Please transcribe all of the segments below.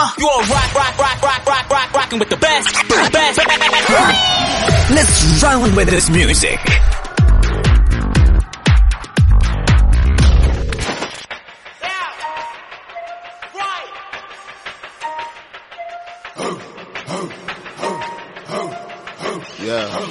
You all rock, rock, rock, rock, rock, rock, rocking with the best, best. Let's run with this music. Yeah.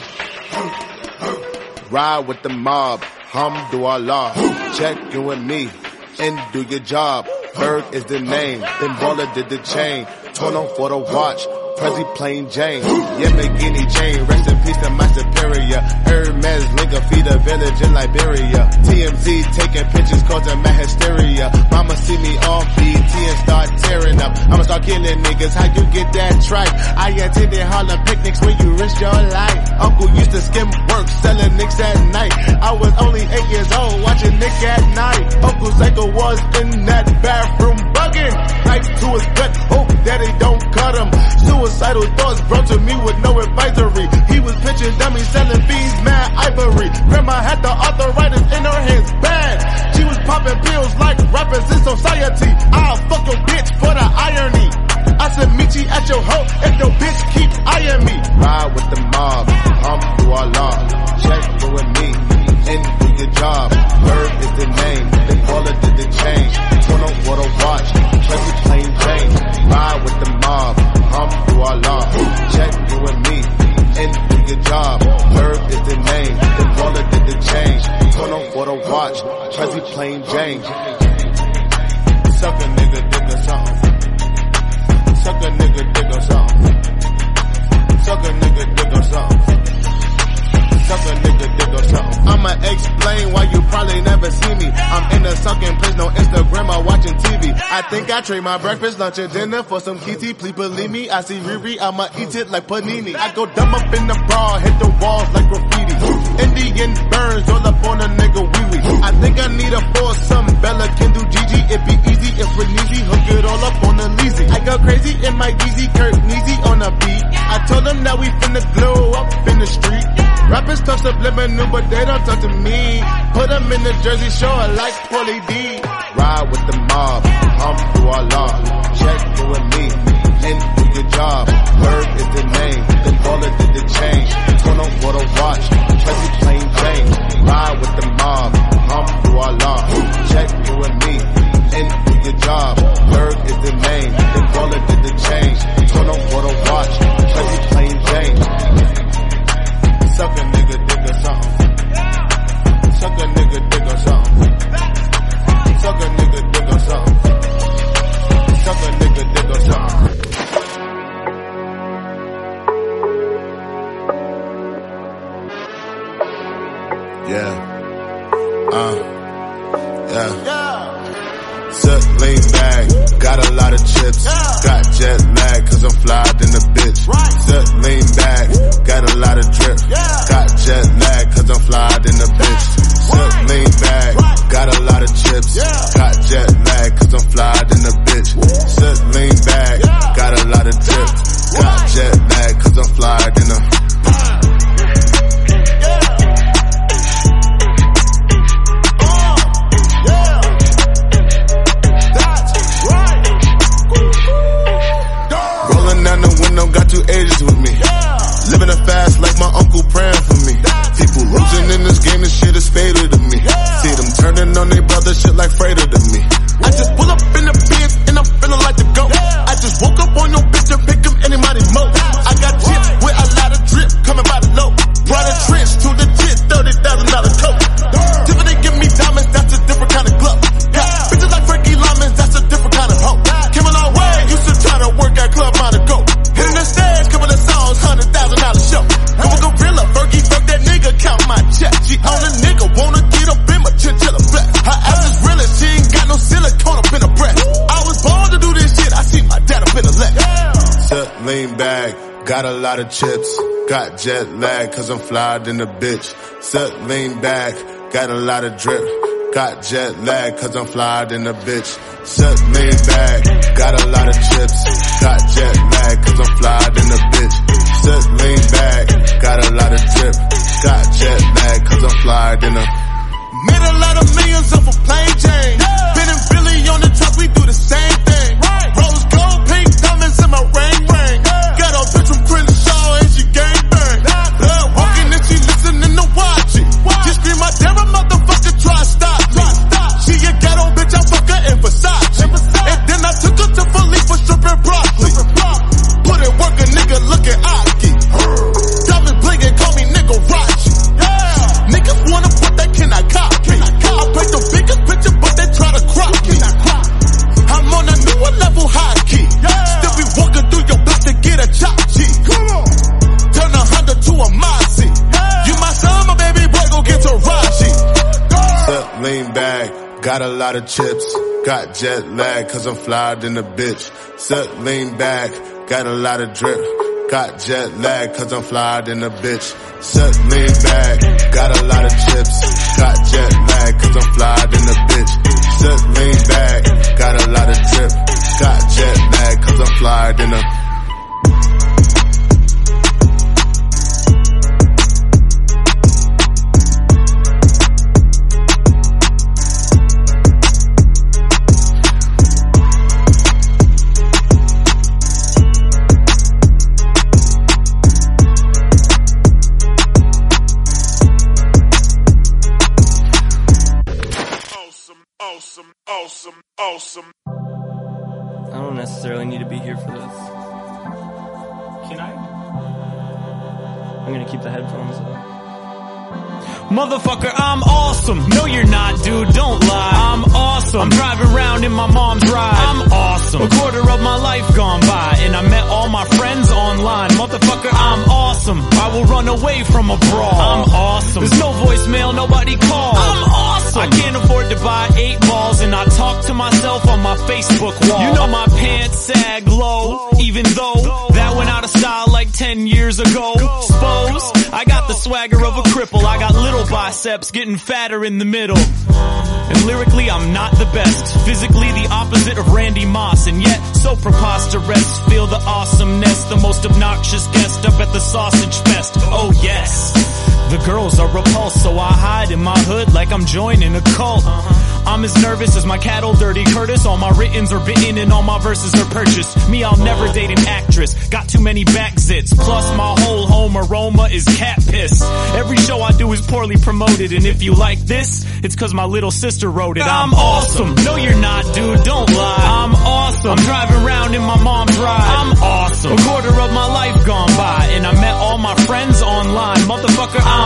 Ride with the mob, hum do Allah. Check you and me, and do your job. Berg is the name, then baller did the chain. Torn on for the watch, Prezi plain Jane. Yeah, McGinney chain, rest in peace to my superior. Hermes link a feed a village in Liberia. TMZ taking pictures causing my hysteria. Mama see me on BT and start tearing up. I'ma start killing niggas, how you get that tripe? I attended Harlem picnics when you risked your life. Uncle used to skim work, selling nicks at night. I was only eight years old, watching Nick at night. Uncle Psycho was in that bathroom bugging. Knife to his gut, hope daddy don't cut him. Suicidal thoughts brought to me with no advisory. He was pitching dummies, selling bees, mad ivory. Grandma had the arthritis in her hands, bad. She was popping pills like rappers in society. I'll fuck your bitch for the irony. I said meet you at your hoe if your bitch keep eyeing me. Ride with the mob, hum through our law. Check and me, and do your job. Bird is the name, they call it the change. Turn on for the watch, Tracy plain Jane. Ride with the mob, hum through our law. Check you and me, and do your job. Bird is the name, they call it the change. Turn on for the watch, Tracy plain Jane. Suck a nigga, I think I trade my breakfast, lunch, and dinner for some kitty. Please believe me, I see Riri, I'ma eat it like panini. I go dumb up in the bra, hit the walls like graffiti. Indian burns all up on a nigga wee wee. I think I need a foursome. Bella can do GG, it be easy if we're easy. Hook it all up on the leasy. I go crazy in my Yeezy, Kurt Neasy on a beat. I told them that we finna glow up in the street. Rappers talk subliminal, but they don't talk to me. Put them in the Jersey Shore like Pauly D. Ride with the mob, hum through our law. Check you and me, and do your job. Bird is the name, then baller did the change. Turn on for the watch, with the mob, hum through our. Check you and me, and do your job. Lot of chips. Got jet lag, cause I'm flyed in the bitch. Sit, lean back, got a lot of drip. Got jet lag, cause I'm flyed in the bitch. Sit, lean back, got a lot of chips. Got jet lag, cause I'm flyed in the bitch. Sit, lean back, got a lot of drip. Got jet lag, cause I'm flyed in the Made a lot of millions off a plain Jane. Ben and Billy on the top, we do the same thing. Rose gold, pink lot of chips. Got jet lag cause I'm flyer than a bitch. Set lean back, got a lot of drip. Got jet lag cause I'm flyer than a bitch. Set lean back, got a lot of chips. Got jet lag cause I'm flyer than a bitch. Set lean back, got a lot of drip. Got jet lag cause I'm flyer than a myself on my Facebook wall. You know my pants sag low, even though that went out of style like 10 years ago. Suppose I got the swagger of a cripple. I got little biceps getting fatter in the middle. And lyrically, I'm not the best. Physically, the opposite of Randy Moss. And yet, so preposterous. Feel the awesomeness. The most obnoxious guest up at the sausage fest. Oh yes. The girls are repulsed, so I hide in my hood like I'm joining a cult. Uh-huh. I'm as nervous as my cattle, Dirty Curtis. All my writtens are bitten and all my verses are purchased. Me, I'll never uh-huh. date an actress. Got too many back zits. Plus, my whole home aroma is cat piss. Every show I do is poorly promoted, and if you like this, it's cause my little sister wrote it. I'm awesome. No, you're not, dude. Don't lie. I'm awesome. I'm driving around in my mom's ride. I'm awesome. A quarter of my life gone by, and I met all my friends online. Motherfucker, I'm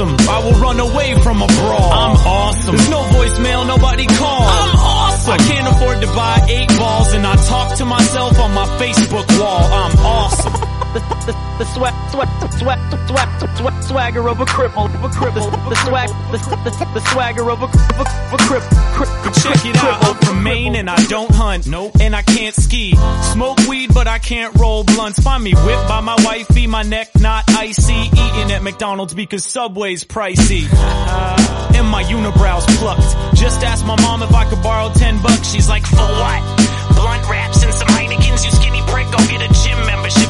awesome. I will run away from a brawl. I'm awesome. There's no voicemail, nobody calls. I'm awesome. I can't afford to buy eight balls and I talk to myself on my Facebook wall. I'm awesome the, the, the swag, swag, swag, swag, swag, swagger of a cripple, of a cripple, the, the swag, the, the, the swagger of a, of a, of a cripple. Check it out, I'm from Maine and I don't hunt, nope, and I can't ski. Smoke weed, but I can't roll blunts. Find me whipped by my wifey, my neck not icy. Eating at McDonald's because Subway's pricey. Uh, and my unibrows plucked. Just ask my mom if I could borrow 10 bucks. She's like, for what? Blunt wraps and some Heinekens, you skinny prick, go get a gym membership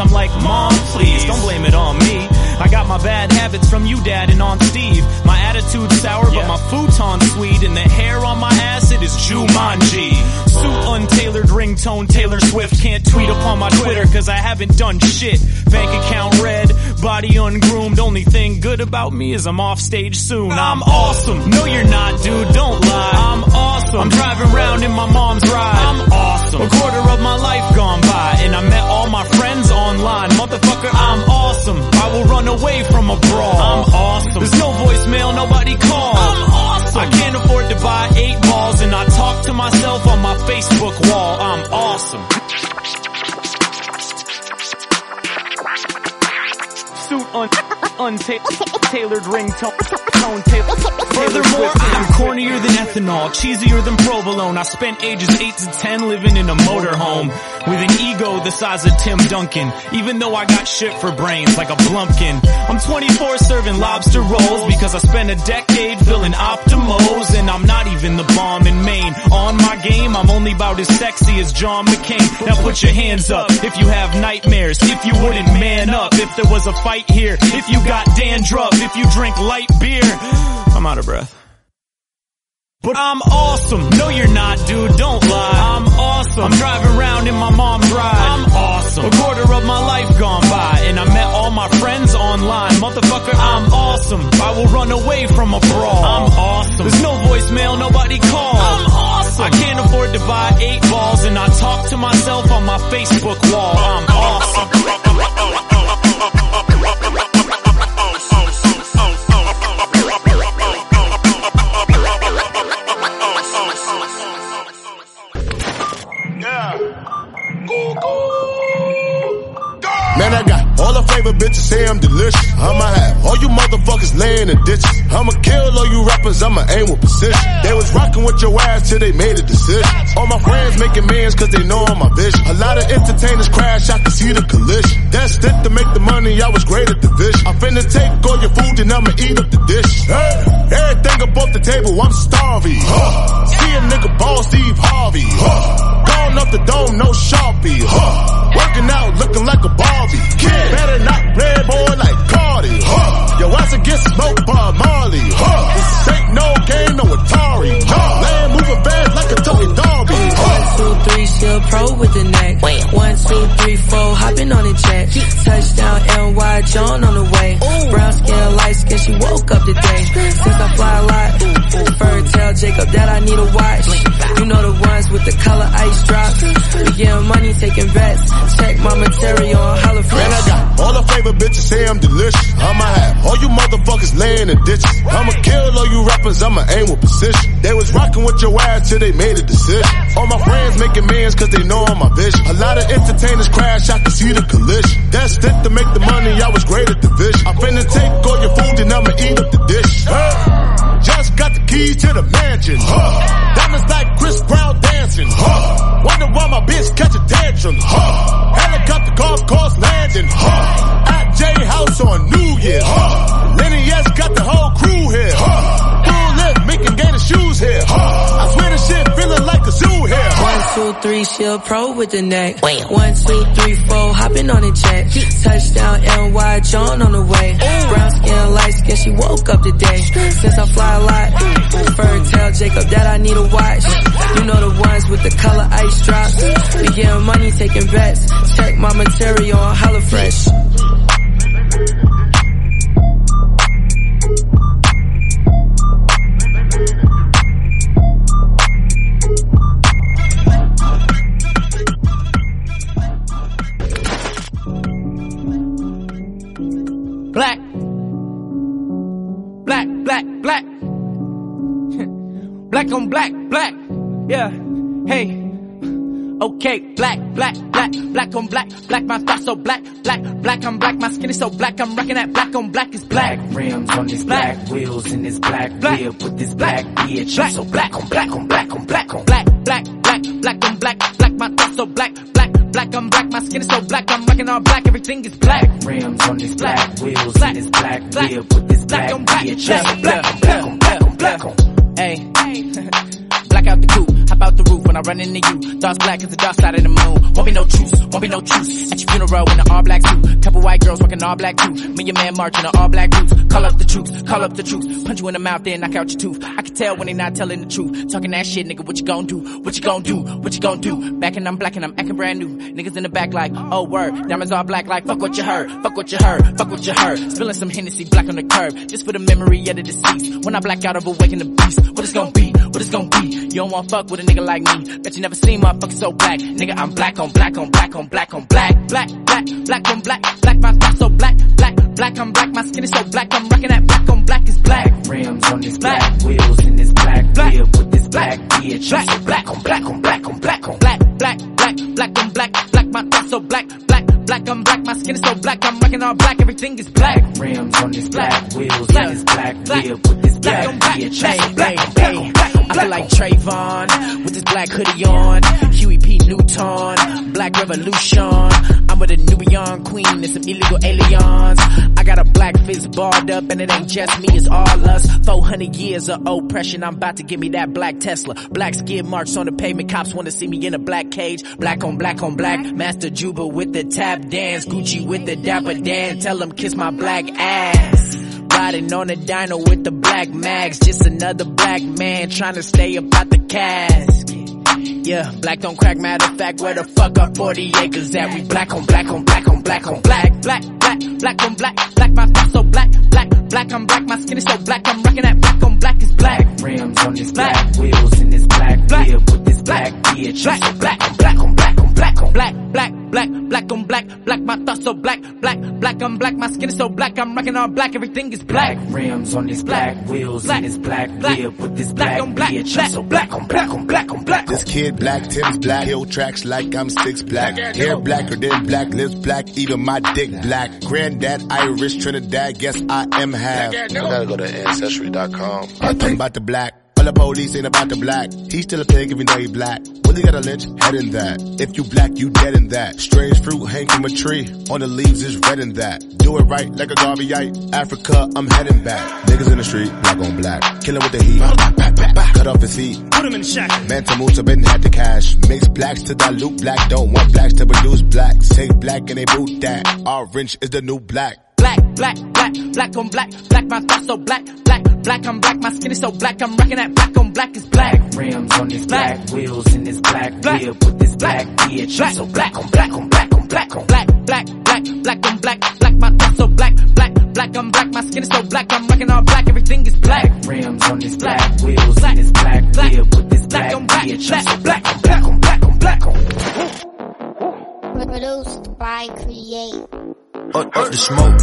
I'm like, Mom, please, don't blame it on me. I got my bad habits from you, Dad, and on Steve. My attitude's sour, but my futon's sweet, and the hair on my ass, it is Jumanji. Suit untailored ringtone, Taylor Swift can't tweet upon my Twitter, cause I haven't done shit. Bank account red, body ungroomed, only thing good about me is I'm off stage soon. I'm awesome. No, you're not, dude, don't lie. I'm awesome. I'm driving around in my mom's ride. I'm awesome. A quarter of my life gone by, and I met all my friends online. Motherfucker, I'm awesome. I will run away from a brawl. I'm awesome. There's no voicemail, nobody calls. I'm awesome. I can't afford to buy eight balls and I talk to myself on my Facebook wall. I'm awesome. Suit on untailored ringtone. Furthermore, I'm cornier than ethanol, cheesier than provolone. I spent ages 8 to 10 living in a motorhome with an ego the size of Tim Duncan. Even though I got shit for brains like a blumpkin. I'm 24 serving lobster rolls because I spent a decade filling Optimos and I'm not even the bomb in Maine. On my game, I'm only about as sexy as John McCain. Now put your hands up if you have nightmares, if you wouldn't man up, if there was a fight here, if you got dandruff, if you drink light beer. I'm out of breath. But I'm awesome. No, you're not, dude. Don't lie. I'm awesome. I'm driving around in my mom's ride. I'm awesome. A quarter of my life gone by, and I met all my friends online. Motherfucker, I'm awesome. I will run away from a brawl. I'm awesome. There's no voicemail, nobody calls. I'm awesome. I can't afford to buy eight balls, and I talk to myself on my Facebook wall. I'm awesome. Favorite bitches say I'm delicious. I'ma have all you motherfuckers laying in ditches. I'ma kill all you rappers, I'ma aim with precision. They was rocking with your ass till they made a decision. All my friends making mans cause they know I'm my vision. A lot of entertainers crash, I can see the collision. That's it to make the money, I was great at the vision. I finna take all your food and I'ma eat up the dish. Hey, everything up off the table, I'm starving. Huh. See a nigga ball Steve Harvey. Huh. Gone up the dome, no Sharpie. Huh. Working out, looking like a Barbie. Kid, better not play boy like Cardi. Huh. Your ass will get smoked by Marley. Huh. This ain't no game, no Atari. Huh. Land moving fast like a Tony Darby. Huh. One, two, three, still pro with the neck. One, two, three, four, hopping on the jet. Touchdown, in ditches. I'ma kill all you rappers, I'ma aim with precision. They was rocking with your ass till they made a decision. All my friends making mans cause they know I'm my vision. A lot of entertainers crash, I can see the collision. That's it to make the money, I was great at the vision. I finna take all your food and I'ma eat up the dish. Hey, just got the keys to the mansion. Huh. Diamonds like Chris Brown dancing. Huh. Wonder why my bitch catch a tantrum. Huh. Helicopter golf course landing. Huh. At J House on New Year. Huh. Lenny S got the whole crew here. Huh. Full lip, making gator shoes here. Huh. Two, three, shield pro with the neck. One, two, three, four, hopping on a jet. Touchdown, NY, John on the way. Brown skin, light skin, she woke up today. Since I fly a lot, fur tell Jacob that I need a watch. You know the ones with the color ice drops. We getting money, taking bets. Check my material on Holla Fresh. Black on black, black. Yeah. Hey. Okay, black, black, black, black on black, black, my thoughts so black, black, black, I'm black, my skin is so black, I'm rocking that black on black is black. Black rims on this Black. black, wheels in this black, Black. whip with this Black. black, bitch. Black. So black on black on black on black on Black, black, black, black on black, black, my thoughts so black, black, black, I'm black, my skin is so black, I'm rocking all black, everything is black. rims on this Black. black, wheels Black. in this black, Black. whip with this Black black, on black. bitch. Black. I'm so black on black on black on black on. Hey. Black out the coop, hop out the roof when I run into you. Thoughts black as the dark side of the moon. Won't be no truce, won't be no truce. At your funeral in an all black suit. Couple white girls working all black too. Me and man marching in all black boots. Call up the troops, call up the troops. Punch you in the mouth, then knock out your tooth. I can tell when they not telling the truth. Talking that shit, nigga, what you gon' do? What you gon' do? What you gon' do? Back and I'm black and I'm acting brand new. Niggas in the back like, oh word. Diamonds all black like, fuck what you heard. Fuck what you heard. Fuck what you heard. Spilling some Hennessy black on the curb. Just for the memory of the deceased. When I black out of awaken the beast. What it's gon' You don't want fuck with a nigga like me. Bet you never seen motherfuckers so black. Nigga, I'm black on black on black on black on black. Black, black, black on black. Black, my thoughts so black. Black, black, I'm black. My skin is so black. I'm rocking that black on black is black. Black Rims on this Black. black, wheels in this black, Black. whip with this black, bitch. Black. So black on black on black on black on. Black, black, black, black on black. Black, my thoughts so black. Black, black, I'm black. My skin is so black. I'm rocking all black. Everything is black. Black Rims on this Black. wheels in this black, Black. whip with this Black black, on black. bitch. Black on black. black on black like. Trayvon with this black hoodie on. Huey P. Newton, Black Revolution. I'm with a Nubian queen and some illegal aliens. I got a black fist barred up and it ain't just me, it's all us. 400 years of oppression, I'm about to give me that black Tesla. Black skid marks on the pavement, cops wanna see me in a black cage. Black on black on black, Master Juba with the tap dance. Gucci with the dapper Dan, tell them kiss my black ass. Riding on a dino with the black mags. Just another black man trying to stay up out the casket. Yeah, black don't crack. Matter of fact, where the fuck are 40 acres at? We black on black on black on black on black, black, black, black on black, black, my so black, black, black, I'm black, my skin is so black, I'm rocking that black on black is black. Black Rims on this Black. black, wheels in this black, Black. whip with this black, bitch. I'm so black on black on black on black on. Black, black, black, black on black, black, my thoughts thoughts so black, black, black. I'm black. My skin is so black. I'm rocking all black. Everything is black. Black rims on these black, Black, wheels black, and this black, black, whip with this black black, on black, bitch. black, so black on black on black on black. This kid black, Tim's black, hill tracks like I'm six black. Hair blacker than black, lips black, even my dick black. Granddad Irish, Trinidad, guess I am half. I gotta go to ancestry.com. I think about the black. All the police ain't about the black. He's still a pig even though he black. When they got a lynch, head in that. If you black, you dead in that. Strange fruit hang from a tree. On the leaves is red in that. Do it right like a Garveyite. Africa, I'm heading back. Niggas in the street, black on black. Killing with the heat. Cut off his feet. Put him in shack. Man to move, so Ben had the cash. Mix blacks to dilute black. Don't want blacks to produce black. Say black and they boot that. Orange is the new black. Black, black, black, black on black, black, my thoughts so black, black, black, I'm black, my skin is so black, I'm rocking that black on black is black. rims on this Black. black, wheels and this black, Black. whip with this black, bitch. Black. I'm so black on black on black on black on Black, black, black, black on black, black, my thoughts so black, black, black, I'm black, my skin is so black, I'm rocking all black, everything is black. rims on this black, wheels and this black, Black. whip with this Black black, on black, bitch. black. I'm so black on black on black on black on. Produced by Create. Up, up the smoke.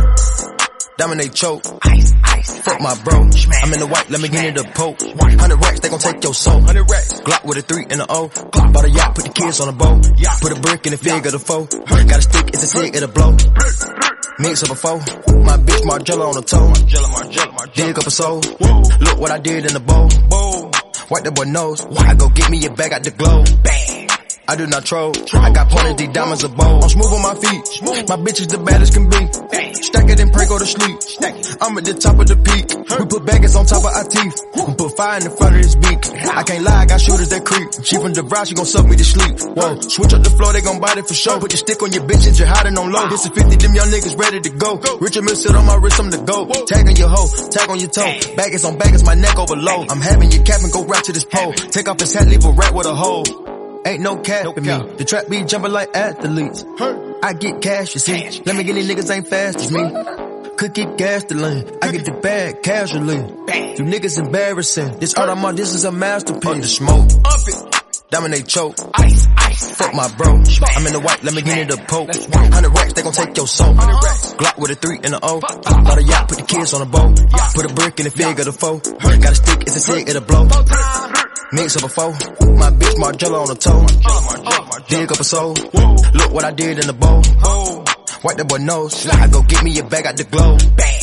Dominate choke. Ice, ice, Fuck my bro. I'm in the white, let me get in the poke. Hundred racks, they gon' take your soul. Hundred racks. Glock with a three and a O. Bought a yacht, put the kids on a boat. Put a brick in the fig of the foe. Got a stick, it's a stick, it'll blow. Mix up a foe. My bitch Margiela on the toe. Dig up a soul. Look what I did in the bowl. Wipe the boy nose. I go get me a bag out the globe. Bang. I do not troll. I got pointed these diamonds a bowl. I'm smooth on my feet. My bitch is the baddest can be. Stack it and pray go to sleep. I'm at the top of the peak. We put baggers on top of our teeth. We put fire in the front of his beak. I can't lie, I got shooters that creep. She from brow, she gon' suck me to sleep. Whoa, switch up the floor, they gon' bite it for sure. Put the stick on your bitch and you're hiding on low. This is 50, them young niggas ready to go. Richard Mille sit on my wrist, I'm the go. Tag on your hoe, tag on your toe. Baggers on baggers, my neck overload. I'm having your cap and go right to this pole. Take off his hat, leave a rat with a hole. Ain't no cap in me. The trap be jumping like athletes. I get cash, you see. Let me get these niggas ain't fast as me. Could get gasoline. I get the bag casually. You niggas embarrassing. This art I'm on, this is a masterpiece. The smoke. Up it. Dominate choke. Ice, ice. Fuck my bro. I'm in the white, let me get in the poke. Hundred racks, they gon' take your soul. Glock with a three and a O. Bought a yacht, put the kids on a boat. Put a brick in the fig of the foe. Got a stick, it's a stick, it'll blow. Mix up a foe. My bitch Margiela on the toe. Dig up a soul. Look what I did in the bowl. Wipe the boy nose. I go get me a bag out the globe. Bang.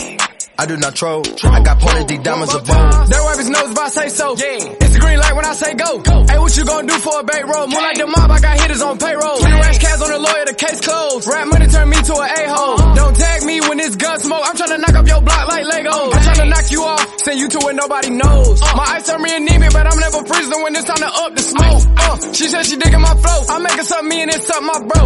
I do not troll. I got pointed these diamonds a bowl. That wipe his nose if I say so. Yeah. It's the green light when I say go. go. Hey, what you gonna do for a bait roll? More like the mob, I got hitters on payroll. Three rash cats on the lawyer, the case closed. Rap money turn me to an a-hole. Don't tag me when it's gun smoke. I'm tryna knock up your block like Legos. I'm tryna knock you off, send you to where nobody knows. My ice turn me anemic, but I'm never freezing when it's time to up the smoke. Uh, she said she digging my flow. I make her something me and it's something my bro.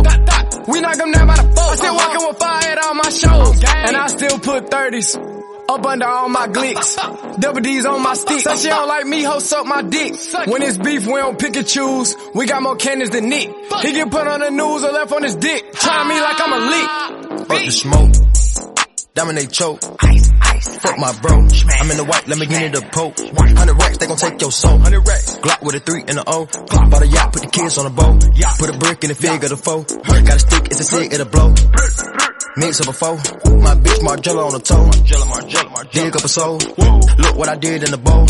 We knock them down by the four. I still walking with fire at all my shows. And I still put 30s. Up under all my glicks. Double D's on my stick. Said she don't like me, ho, suck my dick. When it's beef, we don't pick and choose. We got more cannons than Nick. He get put on the news or left on his dick. Try me like I'm a lick. Up the smoke. Dominate choke. Ice, ice. Fuck my bro. I'm in the white, let me get in the poke. Hundred racks, they gon' take your soul. Hundred racks. Glock with a three and a O. Bought a yacht, put the kids on a boat. Put a brick in the fig of the foe. Got a stick, it's a stick, it'll blow. Mix up a foe. My bitch Margiela on the toe. margiela margiela Dig up a soul. Whoa. Look what I did in the bowl.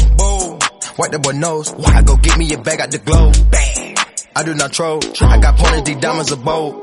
Wipe the boy nose. I go get me a bag out the globe. Bang. I do not troll. I got pointed these diamonds a bowl.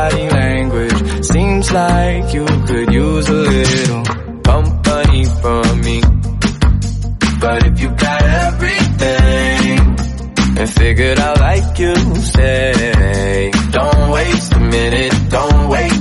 body language. Seems like you could use a little company from me. But if you got everything and figured out like you say, don't waste a minute, don't wait.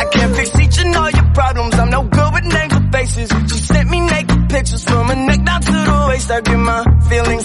I can't fix each and all your problems. I'm no good with names or faces. She sent me naked pictures from her neck down to the waist. I get my feelings.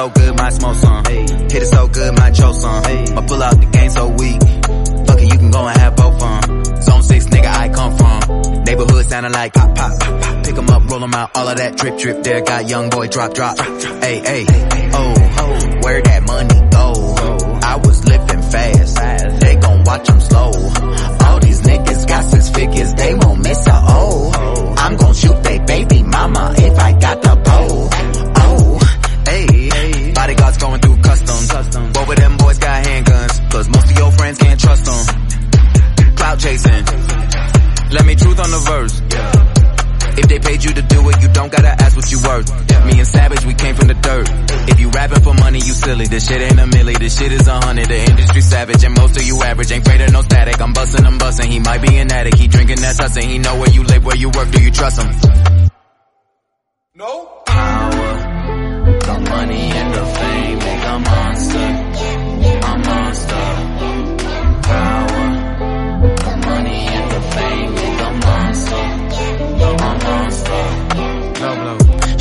so good, my smoke some. Hey. Hit it so good, my choke some. Hey. My pull out the game so weak. Fuck it, you can go and have both fun. Zone 6, nigga, I come from. Neighborhood sounding like pop, pop, pop, pop. Pick 'em up, roll 'em out, all of that drip, drip. There got young boy, drop, drop. Hey, hey, oh, oh, where that money? worth. Me and Savage, we came from the dirt. If you rapping for money, you silly. This shit ain't a milli, this shit is a hundred. The industry savage, and most of you average ain't greater no static. I'm busting, I'm busting. He might be an addict, he drinking that sussin'. He know where you live, where you work. Do you trust him? No. Power, the money and the fame make a monster.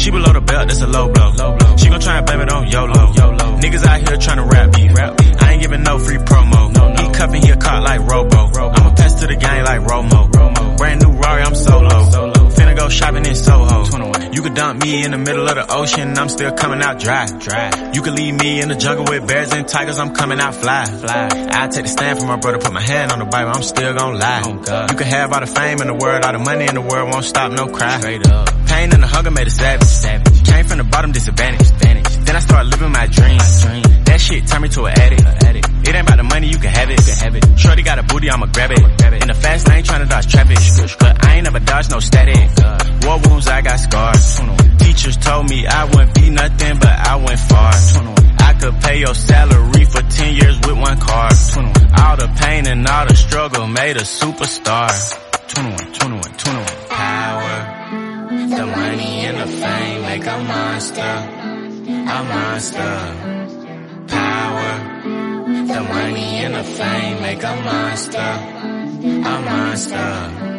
She below the belt, that's a low blow. Low blow. She gon' try and blame it on YOLO. YOLO. Niggas out here tryna rap me. Rap me. I ain't giving no free promo. No, no. He cuffin', he a caught like Robo. Robo. I'ma pass to the gang like Romo. Romo. Brand new Rari, I'm solo. solo. Finna go shopping in Soho. 21. You could dump me in the middle of the ocean, I'm still coming out dry. Dry. You could leave me in the jungle with bears and tigers, I'm coming out fly. Fly. I take the stand for my brother, put my hand on the Bible, I'm still gon' lie. Oh God. You can have all the fame in the world, all the money in the world, won't stop, no cry. Straight up. Pain and the hunger made us savage. savage. Came from the bottom, disadvantage. Advantage. Then I started living my dreams. My dream. That shit turned me to an addict. addict. It ain't about the money, you can have it. You can have it. Shorty got a booty, I'ma grab it. Grab it. In the fast lane, tryna dodge traffic. But I ain't never dodged no static. Oh, War wounds, I got scars. Teachers told me I wouldn't be nothing, but I went far. I could pay your salary for 10 years with one card. All the pain and all the struggle made a superstar. 21, 21, 21. Power. The money and the fame make a monster. A monster. Power. The money and the fame make a monster. A monster.